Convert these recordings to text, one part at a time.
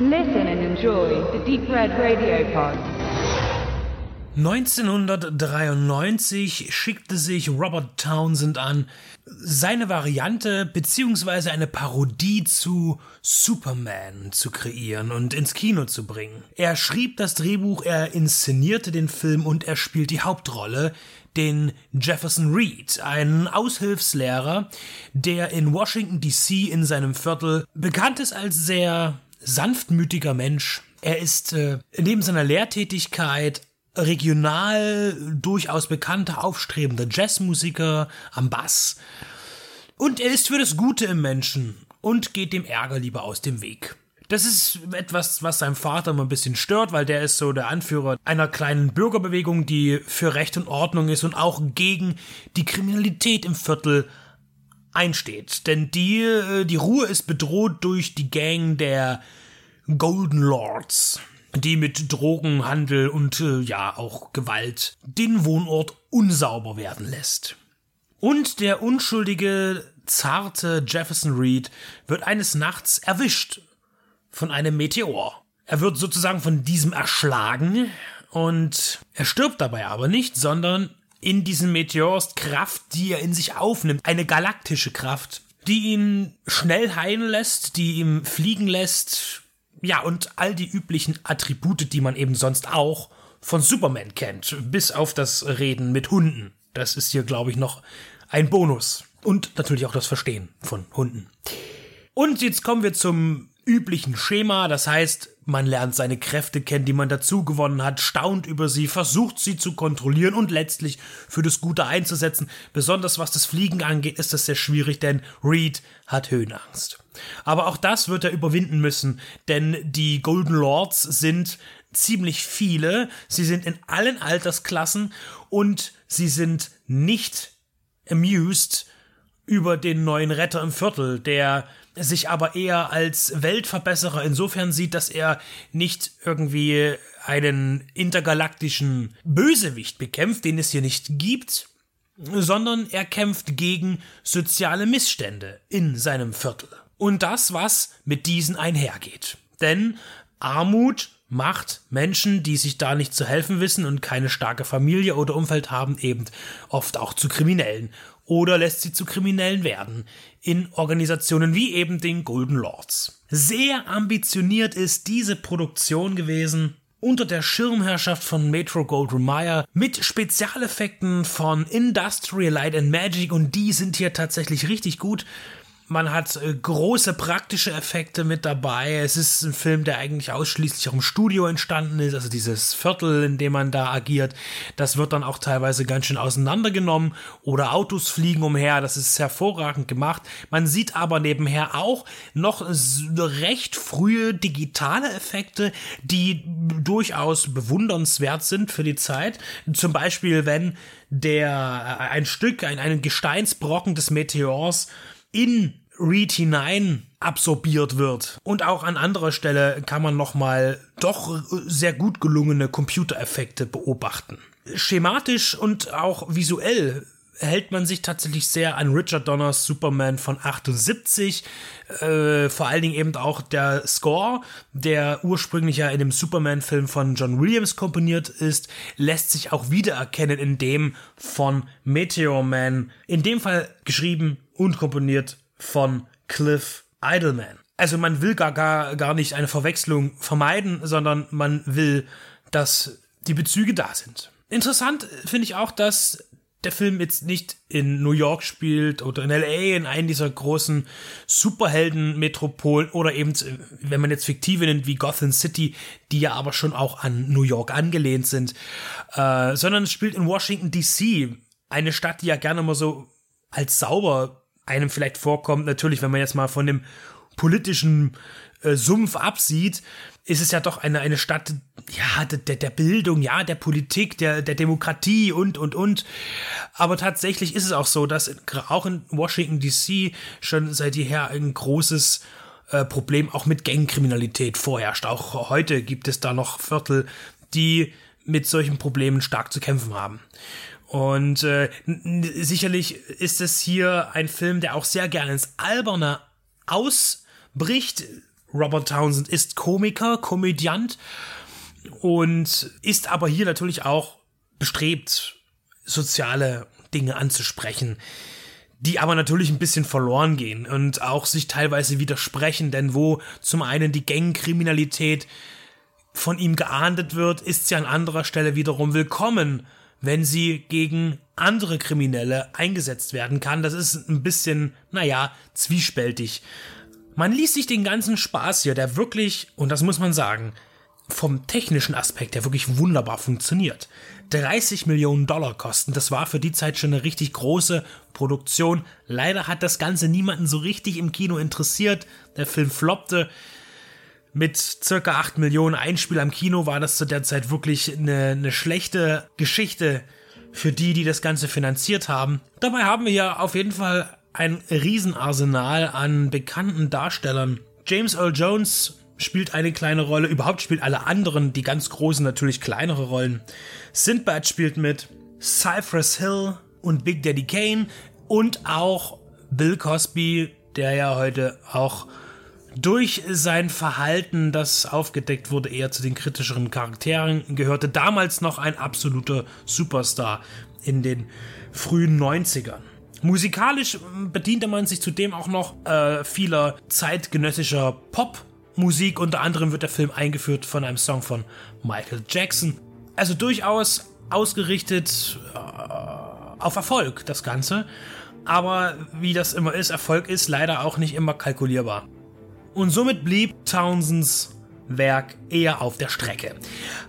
Listen and enjoy the Deep Red Radio Pod. 1993 schickte sich Robert Townsend an, seine Variante bzw. eine Parodie zu Superman zu kreieren und ins Kino zu bringen. Er schrieb das Drehbuch, er inszenierte den Film und er spielt die Hauptrolle, den Jefferson Reed, einen Aushilfslehrer, der in Washington DC in seinem Viertel bekannt ist als sehr sanftmütiger Mensch. Er ist äh, neben seiner Lehrtätigkeit regional durchaus bekannter, aufstrebender Jazzmusiker am Bass. Und er ist für das Gute im Menschen und geht dem Ärger lieber aus dem Weg. Das ist etwas, was seinem Vater immer ein bisschen stört, weil der ist so der Anführer einer kleinen Bürgerbewegung, die für Recht und Ordnung ist und auch gegen die Kriminalität im Viertel einsteht. Denn die, äh, die Ruhe ist bedroht durch die Gang der Golden Lords die mit Drogenhandel und äh, ja auch Gewalt den Wohnort unsauber werden lässt. Und der unschuldige, zarte Jefferson Reed wird eines Nachts erwischt von einem Meteor. Er wird sozusagen von diesem erschlagen und er stirbt dabei aber nicht, sondern in diesem Meteor ist Kraft, die er in sich aufnimmt, eine galaktische Kraft, die ihn schnell heilen lässt, die ihm fliegen lässt, ja, und all die üblichen Attribute, die man eben sonst auch von Superman kennt, bis auf das Reden mit Hunden. Das ist hier, glaube ich, noch ein Bonus. Und natürlich auch das Verstehen von Hunden. Und jetzt kommen wir zum üblichen Schema, das heißt, man lernt seine Kräfte kennen, die man dazu gewonnen hat, staunt über sie, versucht sie zu kontrollieren und letztlich für das Gute einzusetzen. Besonders was das Fliegen angeht, ist das sehr schwierig, denn Reed hat Höhenangst. Aber auch das wird er überwinden müssen, denn die Golden Lords sind ziemlich viele, sie sind in allen Altersklassen und sie sind nicht amused über den neuen Retter im Viertel, der sich aber eher als Weltverbesserer insofern sieht, dass er nicht irgendwie einen intergalaktischen Bösewicht bekämpft, den es hier nicht gibt, sondern er kämpft gegen soziale Missstände in seinem Viertel. Und das, was mit diesen einhergeht. Denn Armut macht Menschen, die sich da nicht zu helfen wissen und keine starke Familie oder Umfeld haben, eben oft auch zu Kriminellen oder lässt sie zu Kriminellen werden in Organisationen wie eben den Golden Lords. Sehr ambitioniert ist diese Produktion gewesen unter der Schirmherrschaft von Metro Goldwyn Mayer mit Spezialeffekten von Industrial Light and Magic und die sind hier tatsächlich richtig gut. Man hat äh, große praktische Effekte mit dabei. Es ist ein Film, der eigentlich ausschließlich auch im Studio entstanden ist. Also dieses Viertel, in dem man da agiert, das wird dann auch teilweise ganz schön auseinandergenommen oder Autos fliegen umher. Das ist hervorragend gemacht. Man sieht aber nebenher auch noch recht frühe digitale Effekte, die durchaus bewundernswert sind für die Zeit. Zum Beispiel, wenn der äh, ein Stück, ein, ein Gesteinsbrocken des Meteors in Read hinein absorbiert wird. Und auch an anderer Stelle kann man nochmal doch sehr gut gelungene Computereffekte beobachten. Schematisch und auch visuell hält man sich tatsächlich sehr an Richard Donners Superman von 78. Äh, vor allen Dingen eben auch der Score, der ursprünglich ja in dem Superman-Film von John Williams komponiert ist, lässt sich auch wiedererkennen in dem von Meteor Man. In dem Fall geschrieben und komponiert von Cliff Idleman. Also man will gar, gar, gar nicht eine Verwechslung vermeiden, sondern man will, dass die Bezüge da sind. Interessant finde ich auch, dass der Film jetzt nicht in New York spielt oder in LA, in einem dieser großen Superhelden-Metropolen oder eben, wenn man jetzt fiktive nennt, wie Gotham City, die ja aber schon auch an New York angelehnt sind, äh, sondern es spielt in Washington DC, eine Stadt, die ja gerne mal so als sauber einem vielleicht vorkommt. Natürlich, wenn man jetzt mal von dem politischen äh, Sumpf absieht, ist es ja doch eine, eine Stadt, ja, der, der Bildung, ja, der Politik, der, der Demokratie und, und, und. Aber tatsächlich ist es auch so, dass auch in Washington DC schon seit jeher ein großes äh, Problem auch mit Gangkriminalität vorherrscht. Auch heute gibt es da noch Viertel, die mit solchen Problemen stark zu kämpfen haben. Und äh, sicherlich ist es hier ein Film, der auch sehr gerne ins Alberne ausbricht. Robert Townsend ist Komiker, Komödiant und ist aber hier natürlich auch bestrebt, soziale Dinge anzusprechen, die aber natürlich ein bisschen verloren gehen und auch sich teilweise widersprechen, denn wo zum einen die Gangkriminalität von ihm geahndet wird, ist sie an anderer Stelle wiederum willkommen, wenn sie gegen andere Kriminelle eingesetzt werden kann. Das ist ein bisschen, naja, zwiespältig. Man ließ sich den ganzen Spaß hier, der wirklich, und das muss man sagen, vom technischen Aspekt her wirklich wunderbar funktioniert. 30 Millionen Dollar kosten, das war für die Zeit schon eine richtig große Produktion. Leider hat das Ganze niemanden so richtig im Kino interessiert. Der Film floppte. Mit circa 8 Millionen Einspieler im Kino war das zu der Zeit wirklich eine, eine schlechte Geschichte für die, die das Ganze finanziert haben. Dabei haben wir ja auf jeden Fall ein Riesenarsenal an bekannten Darstellern. James Earl Jones spielt eine kleine Rolle. Überhaupt spielt alle anderen, die ganz großen, natürlich kleinere Rollen. Sindbad spielt mit, Cypress Hill und Big Daddy Kane und auch Bill Cosby, der ja heute auch durch sein Verhalten, das aufgedeckt wurde, eher zu den kritischeren Charakteren gehörte. Damals noch ein absoluter Superstar in den frühen 90ern. Musikalisch bediente man sich zudem auch noch äh, vieler zeitgenössischer Popmusik. Unter anderem wird der Film eingeführt von einem Song von Michael Jackson. Also durchaus ausgerichtet äh, auf Erfolg, das Ganze. Aber wie das immer ist, Erfolg ist leider auch nicht immer kalkulierbar. Und somit blieb Townsends Werk eher auf der Strecke.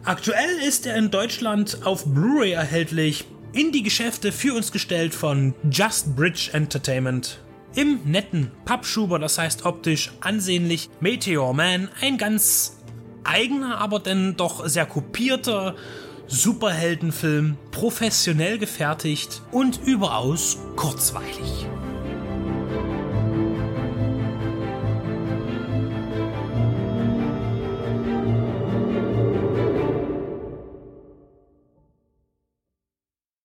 Aktuell ist er in Deutschland auf Blu-ray erhältlich in die Geschäfte für uns gestellt von Just Bridge Entertainment. Im netten Pappschuber, das heißt optisch ansehnlich, Meteor Man, ein ganz eigener, aber denn doch sehr kopierter Superheldenfilm, professionell gefertigt und überaus kurzweilig.